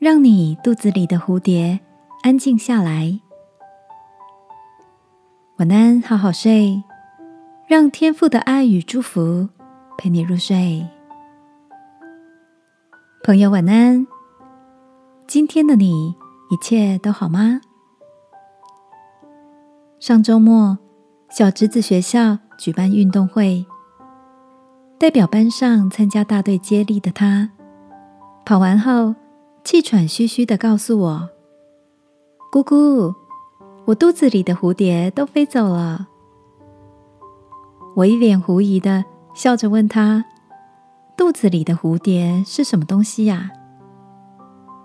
让你肚子里的蝴蝶安静下来。晚安，好好睡，让天父的爱与祝福陪你入睡。朋友，晚安。今天的你一切都好吗？上周末，小侄子学校举办运动会，代表班上参加大队接力的他，跑完后。气喘吁吁的告诉我：“姑姑，我肚子里的蝴蝶都飞走了。”我一脸狐疑的笑着问他：“肚子里的蝴蝶是什么东西呀？”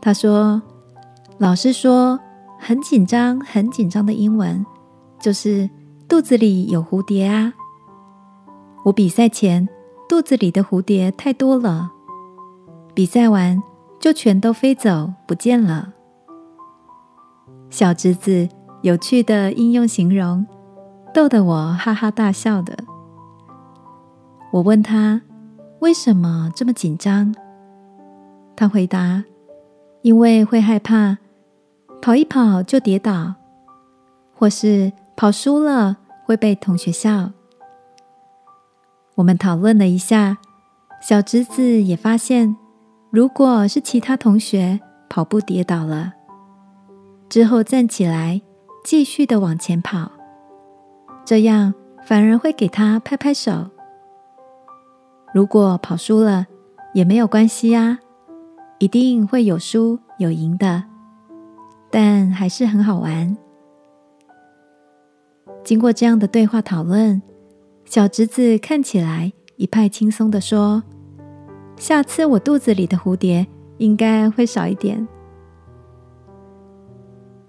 他说：“老师说很紧张、很紧张的英文就是肚子里有蝴蝶啊。”我比赛前肚子里的蝴蝶太多了，比赛完。就全都飞走不见了。小侄子有趣的应用形容，逗得我哈哈大笑的。我问他为什么这么紧张，他回答：因为会害怕跑一跑就跌倒，或是跑输了会被同学笑。我们讨论了一下，小侄子也发现。如果是其他同学跑步跌倒了，之后站起来继续的往前跑，这样反而会给他拍拍手。如果跑输了也没有关系啊，一定会有输有赢的，但还是很好玩。经过这样的对话讨论，小侄子看起来一派轻松的说。下次我肚子里的蝴蝶应该会少一点。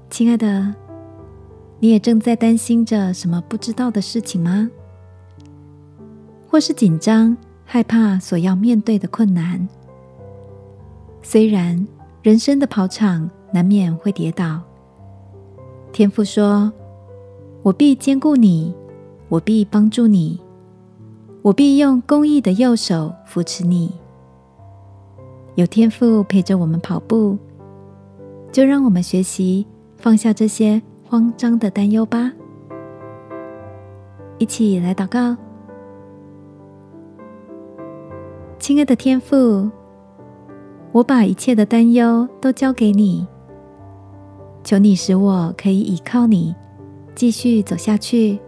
亲爱的，你也正在担心着什么不知道的事情吗？或是紧张、害怕所要面对的困难？虽然人生的跑场难免会跌倒，天父说：“我必兼顾你，我必帮助你，我必用公义的右手扶持你。”有天赋陪着我们跑步，就让我们学习放下这些慌张的担忧吧。一起来祷告，亲爱的天父，我把一切的担忧都交给你，求你使我可以依靠你，继续走下去。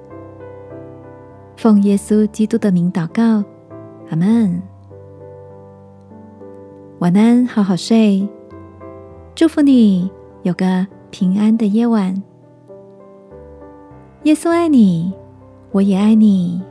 奉耶稣基督的名祷告，阿门。晚安，好好睡。祝福你有个平安的夜晚。耶稣爱你，我也爱你。